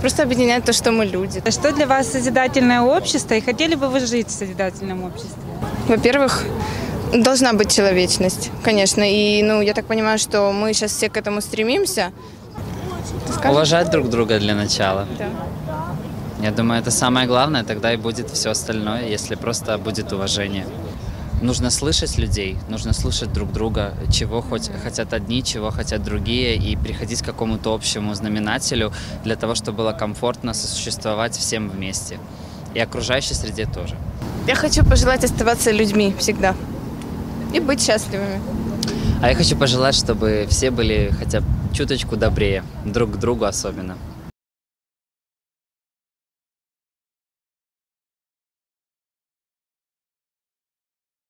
просто объединяет то, что мы люди. Что для вас созидательное общество и хотели бы вы жить в созидательном обществе? Во-первых, должна быть человечность, конечно. И, ну, я так понимаю, что мы сейчас все к этому стремимся. Уважать друг друга для начала. Да. Я думаю, это самое главное, тогда и будет все остальное, если просто будет уважение. Нужно слышать людей, нужно слушать друг друга, чего хоть, хотят одни, чего хотят другие, и приходить к какому-то общему знаменателю для того, чтобы было комфортно сосуществовать всем вместе. И окружающей среде тоже. Я хочу пожелать оставаться людьми всегда. И быть счастливыми. А я хочу пожелать, чтобы все были хотя бы чуточку добрее, друг к другу особенно.